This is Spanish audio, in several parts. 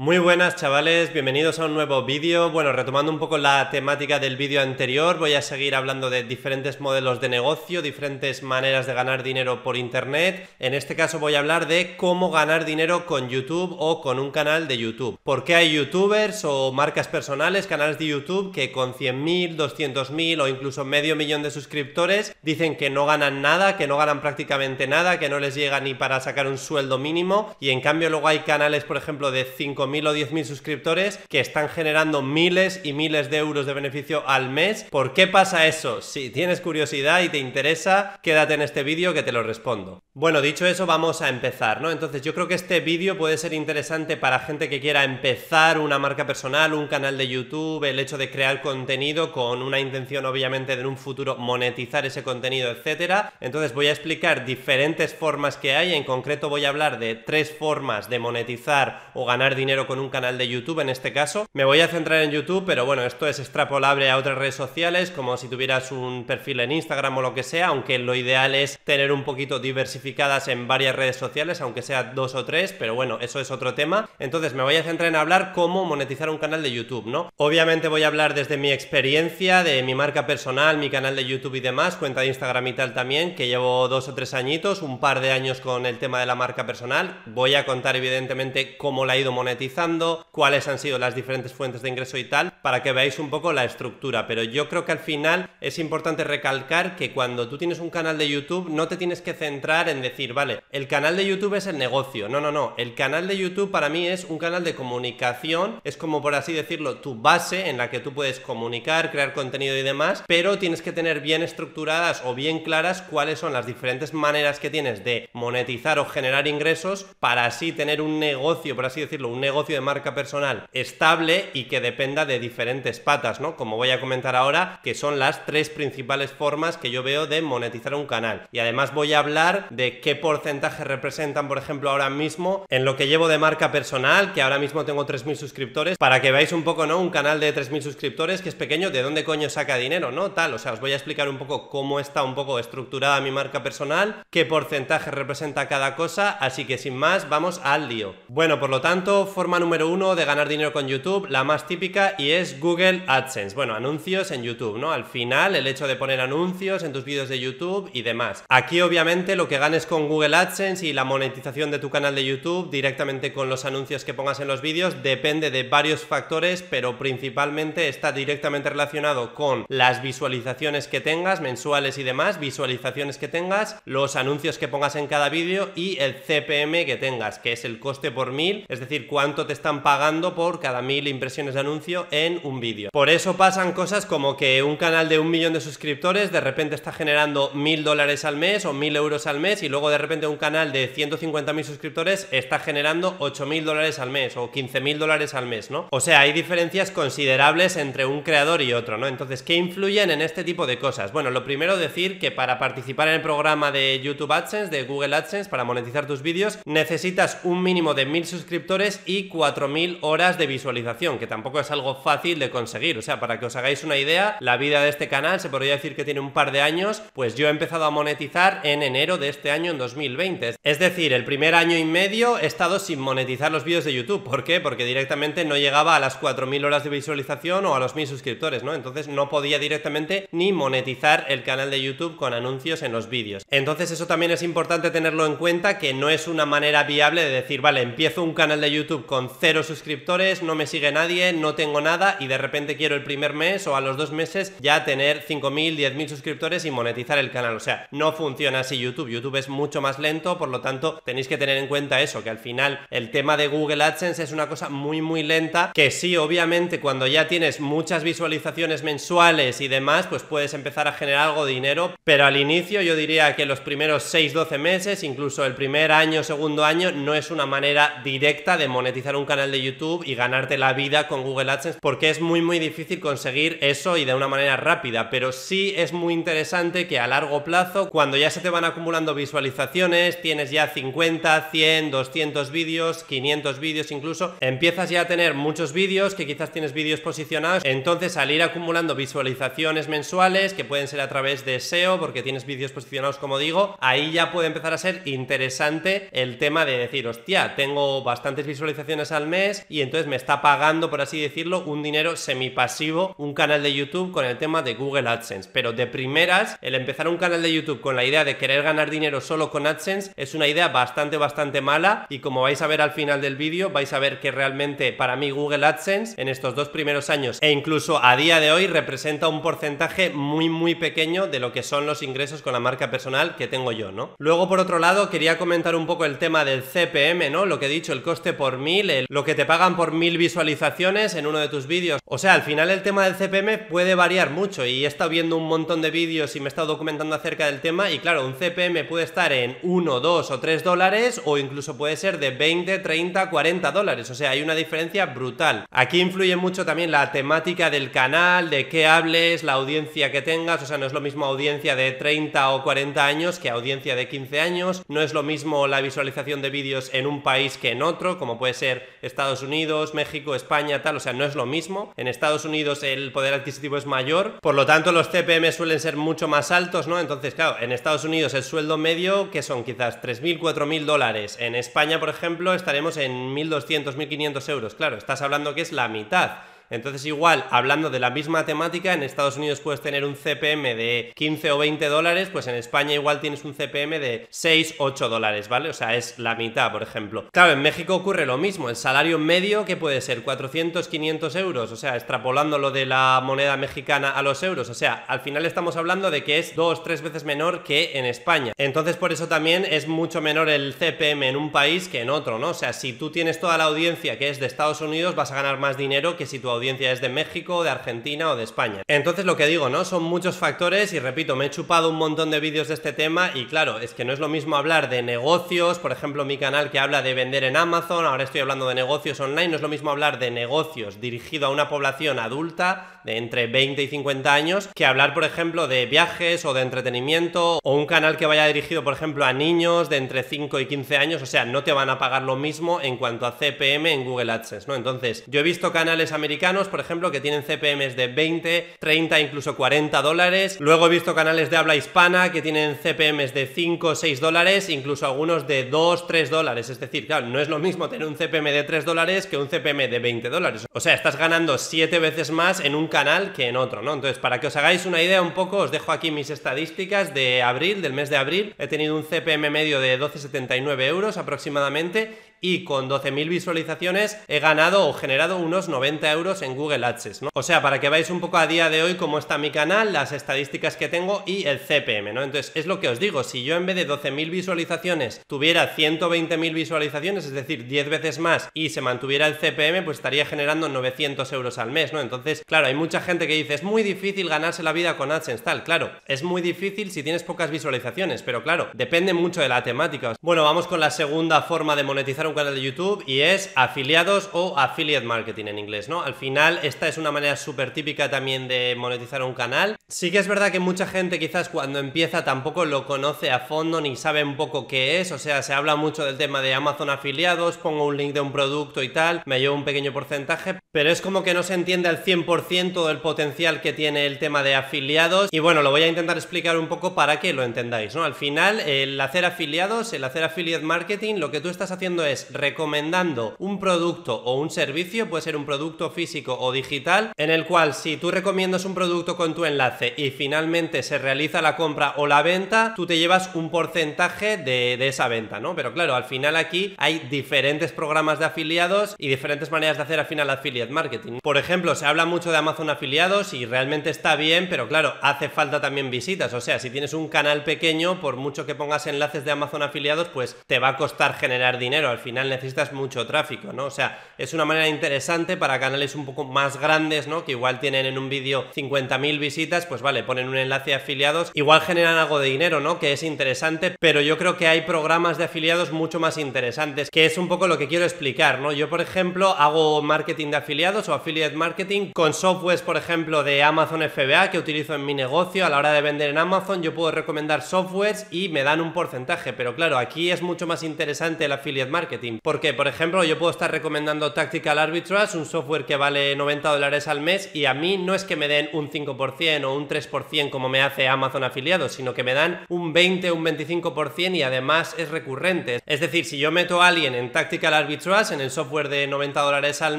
Muy buenas chavales, bienvenidos a un nuevo vídeo. Bueno, retomando un poco la temática del vídeo anterior, voy a seguir hablando de diferentes modelos de negocio, diferentes maneras de ganar dinero por internet. En este caso voy a hablar de cómo ganar dinero con YouTube o con un canal de YouTube. ¿Por qué hay youtubers o marcas personales, canales de YouTube que con 100.000, 200.000 o incluso medio millón de suscriptores dicen que no ganan nada, que no ganan prácticamente nada, que no les llega ni para sacar un sueldo mínimo y en cambio luego hay canales, por ejemplo, de 5 mil o 10.000 suscriptores que están generando miles y miles de euros de beneficio al mes. ¿Por qué pasa eso? Si tienes curiosidad y te interesa, quédate en este vídeo que te lo respondo. Bueno, dicho eso, vamos a empezar, ¿no? Entonces yo creo que este vídeo puede ser interesante para gente que quiera empezar una marca personal, un canal de YouTube, el hecho de crear contenido con una intención obviamente de en un futuro monetizar ese contenido, etcétera. Entonces voy a explicar diferentes formas que hay, en concreto voy a hablar de tres formas de monetizar o ganar dinero con un canal de YouTube en este caso. Me voy a centrar en YouTube, pero bueno, esto es extrapolable a otras redes sociales, como si tuvieras un perfil en Instagram o lo que sea, aunque lo ideal es tener un poquito diversificado en varias redes sociales, aunque sea dos o tres, pero bueno, eso es otro tema. Entonces me voy a centrar en hablar cómo monetizar un canal de YouTube, ¿no? Obviamente voy a hablar desde mi experiencia, de mi marca personal, mi canal de YouTube y demás, cuenta de Instagram y tal también, que llevo dos o tres añitos, un par de años con el tema de la marca personal. Voy a contar evidentemente cómo la he ido monetizando, cuáles han sido las diferentes fuentes de ingreso y tal, para que veáis un poco la estructura. Pero yo creo que al final es importante recalcar que cuando tú tienes un canal de YouTube no te tienes que centrar en decir, vale, el canal de YouTube es el negocio. No, no, no. El canal de YouTube para mí es un canal de comunicación. Es como, por así decirlo, tu base en la que tú puedes comunicar, crear contenido y demás, pero tienes que tener bien estructuradas o bien claras cuáles son las diferentes maneras que tienes de monetizar o generar ingresos para así tener un negocio, por así decirlo, un negocio de marca personal estable y que dependa de diferentes patas, ¿no? Como voy a comentar ahora, que son las tres principales formas que yo veo de monetizar un canal. Y además voy a hablar de qué porcentaje representan, por ejemplo, ahora mismo en lo que llevo de marca personal, que ahora mismo tengo 3.000 suscriptores, para que veáis un poco, ¿no? Un canal de 3.000 suscriptores que es pequeño, ¿de dónde coño saca dinero, no? Tal, o sea, os voy a explicar un poco cómo está un poco estructurada mi marca personal, qué porcentaje representa cada cosa, así que sin más, vamos al lío. Bueno, por lo tanto, forma número uno de ganar dinero con YouTube, la más típica, y es Google AdSense. Bueno, anuncios en YouTube, ¿no? Al final, el hecho de poner anuncios en tus vídeos de YouTube y demás. Aquí, obviamente, lo que ganes con Google AdSense y la monetización de tu canal de YouTube directamente con los anuncios que pongas en los vídeos depende de varios factores, pero principalmente está directamente relacionado con las visualizaciones que tengas, mensuales y demás, visualizaciones que tengas, los anuncios que pongas en cada vídeo y el CPM que tengas, que es el coste por mil, es decir, cuánto te están pagando por cada mil impresiones de anuncio en un vídeo. Por eso pasan cosas como que un canal de un millón de suscriptores de repente está generando mil dólares al mes o mil euros al mes y luego de repente un canal de 150.000 suscriptores está generando 8.000 dólares al mes o 15.000 dólares al mes, ¿no? O sea, hay diferencias considerables entre un creador y otro, ¿no? Entonces, ¿qué influyen en este tipo de cosas? Bueno, lo primero decir que para participar en el programa de YouTube AdSense, de Google AdSense, para monetizar tus vídeos, necesitas un mínimo de 1.000 suscriptores y 4.000 horas de visualización, que tampoco es algo fácil de conseguir. O sea, para que os hagáis una idea, la vida de este canal se podría decir que tiene un par de años, pues yo he empezado a monetizar en enero de este año en 2020. Es decir, el primer año y medio he estado sin monetizar los vídeos de YouTube. ¿Por qué? Porque directamente no llegaba a las 4.000 horas de visualización o a los 1.000 suscriptores, ¿no? Entonces no podía directamente ni monetizar el canal de YouTube con anuncios en los vídeos. Entonces eso también es importante tenerlo en cuenta, que no es una manera viable de decir, vale, empiezo un canal de YouTube con cero suscriptores, no me sigue nadie, no tengo nada y de repente quiero el primer mes o a los dos meses ya tener 5.000, 10.000 suscriptores y monetizar el canal. O sea, no funciona así YouTube. YouTube es mucho más lento, por lo tanto tenéis que tener en cuenta eso, que al final el tema de Google AdSense es una cosa muy muy lenta, que sí, obviamente cuando ya tienes muchas visualizaciones mensuales y demás, pues puedes empezar a generar algo de dinero, pero al inicio yo diría que los primeros 6-12 meses, incluso el primer año, segundo año, no es una manera directa de monetizar un canal de YouTube y ganarte la vida con Google AdSense, porque porque es muy muy difícil conseguir eso y de una manera rápida, pero sí es muy interesante que a largo plazo, cuando ya se te van acumulando visualizaciones, tienes ya 50, 100, 200 vídeos, 500 vídeos incluso, empiezas ya a tener muchos vídeos, que quizás tienes vídeos posicionados, entonces al ir acumulando visualizaciones mensuales, que pueden ser a través de SEO, porque tienes vídeos posicionados como digo, ahí ya puede empezar a ser interesante el tema de decir, hostia, tengo bastantes visualizaciones al mes y entonces me está pagando, por así decirlo, un dinero semipasivo, un canal de YouTube con el tema de Google AdSense. Pero de primeras, el empezar un canal de YouTube con la idea de querer ganar dinero solo con AdSense es una idea bastante, bastante mala y como vais a ver al final del vídeo, vais a ver que realmente para mí Google AdSense en estos dos primeros años e incluso a día de hoy representa un porcentaje muy, muy pequeño de lo que son los ingresos con la marca personal que tengo yo, ¿no? Luego, por otro lado, quería comentar un poco el tema del CPM, ¿no? Lo que he dicho, el coste por mil, lo que te pagan por mil visualizaciones en uno de tus vídeos. O sea, al final el tema del CPM puede variar mucho y he estado viendo un montón de vídeos y me he estado documentando acerca del tema y claro, un CPM puede estar en 1, 2 o 3 dólares o incluso puede ser de 20, 30, 40 dólares. O sea, hay una diferencia brutal. Aquí influye mucho también la temática del canal, de qué hables, la audiencia que tengas. O sea, no es lo mismo audiencia de 30 o 40 años que audiencia de 15 años. No es lo mismo la visualización de vídeos en un país que en otro, como puede ser Estados Unidos, México, España, tal. O sea, no es lo mismo. En Estados Unidos el poder adquisitivo es mayor. Por lo tanto, los CPM suelen ser mucho más altos, ¿no? Entonces, claro, en Estados Unidos el sueldo medio, que son quizás 3.000, 4.000 dólares. En España, por ejemplo, estaremos en 1.200, 1.500 euros. Claro, estás hablando que es la mitad. Entonces igual, hablando de la misma temática, en Estados Unidos puedes tener un CPM de 15 o 20 dólares, pues en España igual tienes un CPM de 6, 8 dólares, ¿vale? O sea, es la mitad, por ejemplo. Claro, en México ocurre lo mismo, el salario medio que puede ser 400, 500 euros, o sea, extrapolando lo de la moneda mexicana a los euros, o sea, al final estamos hablando de que es dos, tres veces menor que en España. Entonces por eso también es mucho menor el CPM en un país que en otro, ¿no? O sea, si tú tienes toda la audiencia que es de Estados Unidos, vas a ganar más dinero que si tu audiencia es de México, de Argentina o de España. Entonces lo que digo, ¿no? Son muchos factores y repito, me he chupado un montón de vídeos de este tema y claro, es que no es lo mismo hablar de negocios, por ejemplo mi canal que habla de vender en Amazon, ahora estoy hablando de negocios online, no es lo mismo hablar de negocios dirigido a una población adulta entre 20 y 50 años que hablar, por ejemplo, de viajes o de entretenimiento o un canal que vaya dirigido, por ejemplo, a niños de entre 5 y 15 años, o sea, no te van a pagar lo mismo en cuanto a CPM en Google AdSense, ¿no? Entonces, yo he visto canales americanos, por ejemplo, que tienen CPMs de 20, 30, incluso 40 dólares. Luego he visto canales de habla hispana que tienen CPMs de 5, 6 dólares, incluso algunos de 2, 3 dólares. Es decir, claro, no es lo mismo tener un CPM de 3 dólares que un CPM de 20 dólares. O sea, estás ganando 7 veces más en un canal que en otro, ¿no? Entonces, para que os hagáis una idea un poco, os dejo aquí mis estadísticas de abril, del mes de abril. He tenido un CPM medio de 12,79 euros aproximadamente y con 12.000 visualizaciones he ganado o generado unos 90 euros en Google AdSense, ¿no? O sea, para que veáis un poco a día de hoy cómo está mi canal, las estadísticas que tengo y el CPM, ¿no? Entonces, es lo que os digo, si yo en vez de 12.000 visualizaciones tuviera 120.000 visualizaciones, es decir, 10 veces más y se mantuviera el CPM, pues estaría generando 900 euros al mes, ¿no? Entonces, claro, hay mucha gente que dice, es muy difícil ganarse la vida con AdSense, tal, claro, es muy difícil si tienes pocas visualizaciones, pero claro, depende mucho de la temática. Bueno, vamos con la segunda forma de monetizar un canal de YouTube y es afiliados o affiliate marketing en inglés, ¿no? Al final esta es una manera súper típica también de monetizar un canal. Sí que es verdad que mucha gente quizás cuando empieza tampoco lo conoce a fondo ni sabe un poco qué es, o sea, se habla mucho del tema de Amazon afiliados, pongo un link de un producto y tal, me llevo un pequeño porcentaje, pero es como que no se entiende al 100% del potencial que tiene el tema de afiliados y bueno, lo voy a intentar explicar un poco para que lo entendáis, ¿no? Al final, el hacer afiliados, el hacer affiliate marketing, lo que tú estás haciendo es recomendando un producto o un servicio, puede ser un producto físico o digital, en el cual si tú recomiendas un producto con tu enlace y finalmente se realiza la compra o la venta, tú te llevas un porcentaje de, de esa venta, ¿no? Pero claro, al final aquí hay diferentes programas de afiliados y diferentes maneras de hacer al final affiliate marketing. Por ejemplo, se habla mucho de Amazon afiliados y realmente está bien, pero claro, hace falta también visitas. O sea, si tienes un canal pequeño, por mucho que pongas enlaces de Amazon afiliados, pues te va a costar generar dinero al final final necesitas mucho tráfico, ¿no? O sea, es una manera interesante para canales un poco más grandes, ¿no? Que igual tienen en un vídeo 50.000 visitas, pues vale, ponen un enlace de afiliados, igual generan algo de dinero, ¿no? Que es interesante, pero yo creo que hay programas de afiliados mucho más interesantes, que es un poco lo que quiero explicar, ¿no? Yo, por ejemplo, hago marketing de afiliados o affiliate marketing con softwares, por ejemplo, de Amazon FBA que utilizo en mi negocio a la hora de vender en Amazon, yo puedo recomendar softwares y me dan un porcentaje, pero claro, aquí es mucho más interesante el affiliate marketing, porque, por ejemplo, yo puedo estar recomendando Tactical Arbitrage, un software que vale 90 dólares al mes y a mí no es que me den un 5% o un 3% como me hace Amazon afiliados, sino que me dan un 20 o un 25% y además es recurrente. Es decir, si yo meto a alguien en Tactical Arbitrage, en el software de 90 dólares al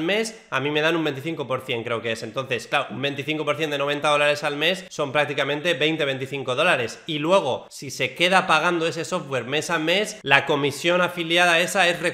mes, a mí me dan un 25% creo que es. Entonces, claro, un 25% de 90 dólares al mes son prácticamente 20-25 dólares. Y luego, si se queda pagando ese software mes a mes, la comisión afiliada esa es recurrente,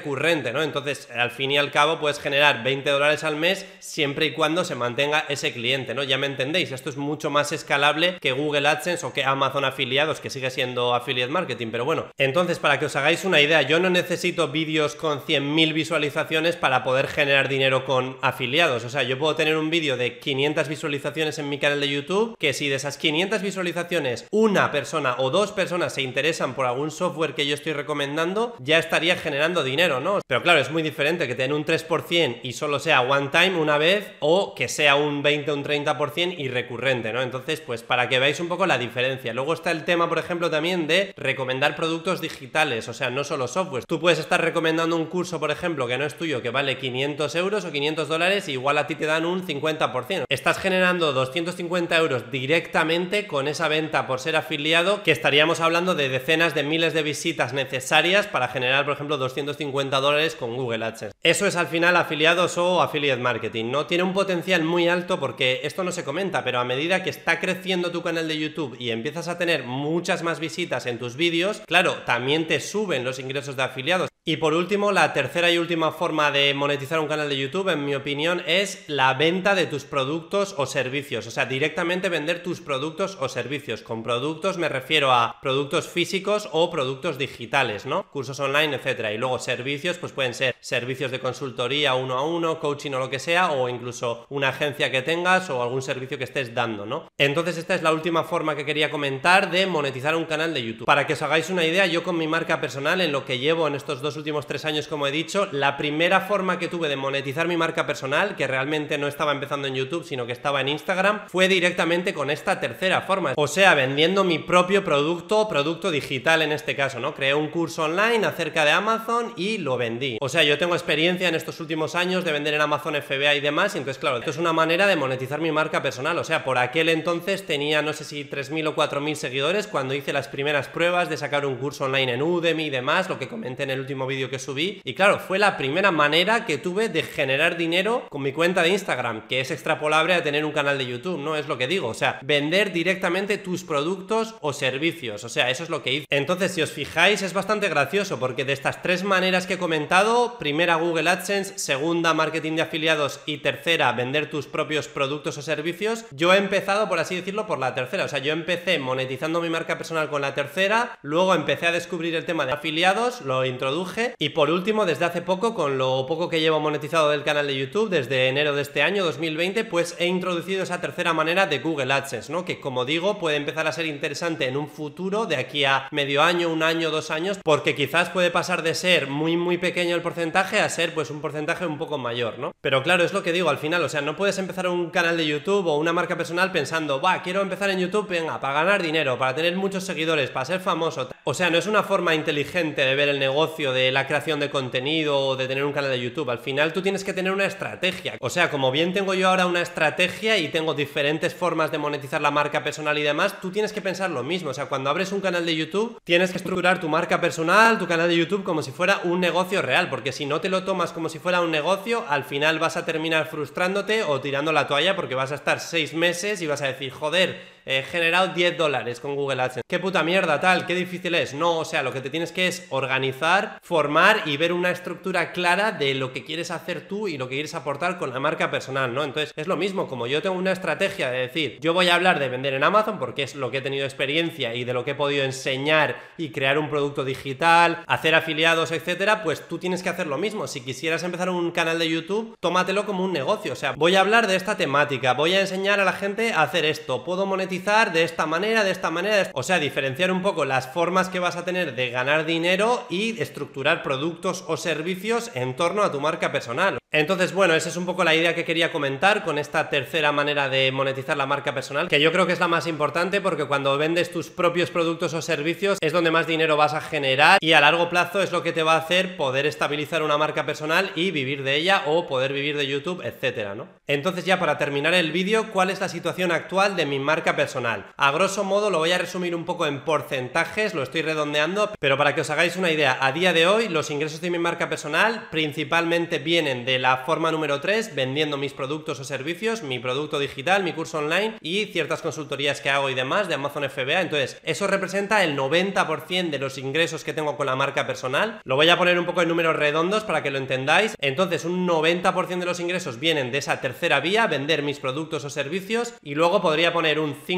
¿no? Entonces, al fin y al cabo, puedes generar 20 dólares al mes siempre y cuando se mantenga ese cliente, ¿no? Ya me entendéis, esto es mucho más escalable que Google AdSense o que Amazon afiliados, que sigue siendo affiliate marketing, pero bueno. Entonces, para que os hagáis una idea, yo no necesito vídeos con 100.000 visualizaciones para poder generar dinero con afiliados. O sea, yo puedo tener un vídeo de 500 visualizaciones en mi canal de YouTube, que si de esas 500 visualizaciones una persona o dos personas se interesan por algún software que yo estoy recomendando, ya estaría generando dinero, ¿no? Pero claro, es muy diferente que tener un 3% y solo sea one time una vez o que sea un 20 o un 30% y recurrente, ¿no? Entonces, pues para que veáis un poco la diferencia. Luego está el tema, por ejemplo, también de recomendar productos digitales, o sea, no solo software. Tú puedes estar recomendando un curso, por ejemplo, que no es tuyo, que vale 500 euros o 500 dólares, y igual a ti te dan un 50%. Estás generando 250 euros directamente con esa venta por ser afiliado, que estaríamos hablando de decenas de miles de visitas necesarias para generar, por ejemplo, 250 dólares con Google AdSense. Eso es al final afiliados o affiliate marketing, ¿no? Tiene un potencial muy alto porque esto no se comenta, pero a medida que está creciendo tu canal de YouTube y empiezas a tener muchas más visitas en tus vídeos, claro, también te suben los ingresos de afiliados. Y por último, la tercera y última forma de monetizar un canal de YouTube, en mi opinión, es la venta de tus productos o servicios. O sea, directamente vender tus productos o servicios. Con productos me refiero a productos físicos o productos digitales, ¿no? Cursos online, etcétera. Y luego servicios, pues pueden ser servicios de consultoría uno a uno, coaching o lo que sea, o incluso una agencia que tengas o algún servicio que estés dando, ¿no? Entonces, esta es la última forma que quería comentar de monetizar un canal de YouTube. Para que os hagáis una idea, yo con mi marca personal, en lo que llevo en estos dos últimos tres años, como he dicho, la primera forma que tuve de monetizar mi marca personal, que realmente no estaba empezando en YouTube, sino que estaba en Instagram, fue directamente con esta tercera forma. O sea, vendiendo mi propio producto, producto digital en este caso, ¿no? Creé un curso online acerca de Amazon y lo vendí. O sea, yo tengo experiencia en estos últimos años de vender en Amazon FBA y demás, y entonces, claro, esto es una manera de monetizar mi marca personal. O sea, por aquel entonces tenía, no sé si 3.000 o 4.000 seguidores cuando hice las primeras pruebas de sacar un curso online en Udemy y demás, lo que comenté en el último vídeo que subí. Y claro, fue la primera manera que tuve de generar dinero con mi cuenta de Instagram, que es extrapolable a tener un canal de YouTube, ¿no? Es lo que digo. O sea, vender directamente tus productos o servicios. O sea, eso es lo que hice. Entonces, si os fijáis, es bastante gracioso porque de estas tres maneras que he comentado, primera Google AdSense, segunda marketing de afiliados y tercera vender tus propios productos o servicios, yo he empezado, por así decirlo, por la tercera. O sea, yo empecé monetizando mi marca personal con la tercera, luego empecé a descubrir el tema de afiliados, lo introduje y por último, desde hace poco, con lo poco que llevo monetizado del canal de YouTube, desde enero de este año 2020, pues he introducido esa tercera manera de Google AdSense, ¿no? Que como digo, puede empezar a ser interesante en un futuro, de aquí a medio año, un año, dos años, porque quizás puede pasar de ser muy, muy pequeño el porcentaje a ser pues un porcentaje un poco mayor, ¿no? Pero claro, es lo que digo al final, o sea, no puedes empezar un canal de YouTube o una marca personal pensando, va, quiero empezar en YouTube, venga, para ganar dinero, para tener muchos seguidores, para ser famoso. O sea, no es una forma inteligente de ver el negocio de la creación de contenido o de tener un canal de YouTube. Al final tú tienes que tener una estrategia. O sea, como bien tengo yo ahora una estrategia y tengo diferentes formas de monetizar la marca personal y demás, tú tienes que pensar lo mismo. O sea, cuando abres un canal de YouTube, tienes que estructurar tu marca personal, tu canal de YouTube como si fuera un negocio real, porque si no te lo tomas como si fuera un negocio, al final vas a terminar frustrándote o tirando la toalla porque vas a estar seis meses y vas a decir, joder, he generado 10 dólares con Google AdSense. ¿Qué puta mierda tal? ¿Qué difícil es? No, o sea, lo que te tienes que es organizar, formar y ver una estructura clara de lo que quieres hacer tú y lo que quieres aportar con la marca personal, ¿no? Entonces, es lo mismo, como yo tengo una estrategia de decir, yo voy a hablar de vender en Amazon porque es lo que he tenido experiencia y de lo que he podido enseñar y crear un producto digital, hacer afiliados, etcétera, pues tú tienes que hacer lo mismo. Si quisieras empezar un canal de YouTube, tómatelo como un negocio. O sea, voy a hablar de esta temática, voy a enseñar a la gente a hacer esto, puedo monetizar de esta manera, de esta manera. O sea, diferenciar un poco las formas que vas a tener de ganar dinero y estructurar productos o servicios en torno a tu marca personal. Entonces, bueno, esa es un poco la idea que quería comentar con esta tercera manera de monetizar la marca personal, que yo creo que es la más importante porque cuando vendes tus propios productos o servicios es donde más dinero vas a generar y a largo plazo es lo que te va a hacer poder estabilizar una marca personal y vivir de ella o poder vivir de YouTube, etcétera, ¿no? Entonces, ya para terminar el vídeo, ¿cuál es la situación actual de mi marca personal? A grosso modo lo voy a resumir un poco en porcentajes, lo estoy redondeando, pero para que os hagáis una idea, a día de hoy los ingresos de mi marca personal principalmente vienen de la forma número 3, vendiendo mis productos o servicios, mi producto digital, mi curso online y ciertas consultorías que hago y demás de Amazon FBA. Entonces, eso representa el 90% de los ingresos que tengo con la marca personal. Lo voy a poner un poco en números redondos para que lo entendáis. Entonces, un 90% de los ingresos vienen de esa tercera vía, vender mis productos o servicios, y luego podría poner un 5%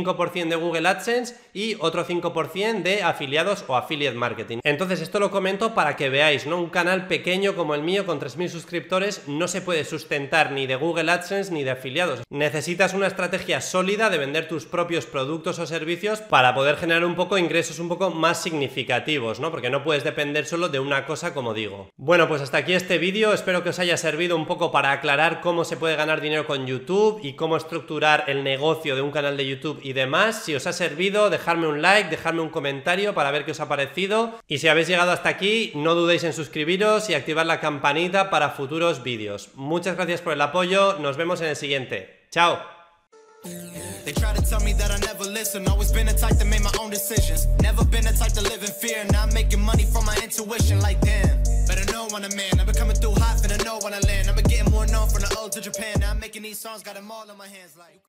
de Google AdSense y otro 5% de afiliados o affiliate marketing. Entonces, esto lo comento para que veáis, ¿no? Un canal pequeño como el mío con 3.000 suscriptores no se puede sustentar ni de Google AdSense ni de afiliados. Necesitas una estrategia sólida de vender tus propios productos o servicios para poder generar un poco ingresos un poco más significativos, ¿no? Porque no puedes depender solo de una cosa como digo. Bueno, pues hasta aquí este vídeo, espero que os haya servido un poco para aclarar cómo se puede ganar dinero con YouTube y cómo estructurar el negocio de un canal de YouTube y demás. Si os ha servido, dejadme un like, dejadme un comentario para ver qué os ha parecido. Y si habéis llegado hasta aquí, no dudéis en suscribiros y activar la campanita para futuros vídeos. Muchas gracias por el apoyo, nos vemos en el siguiente. ¡Chao!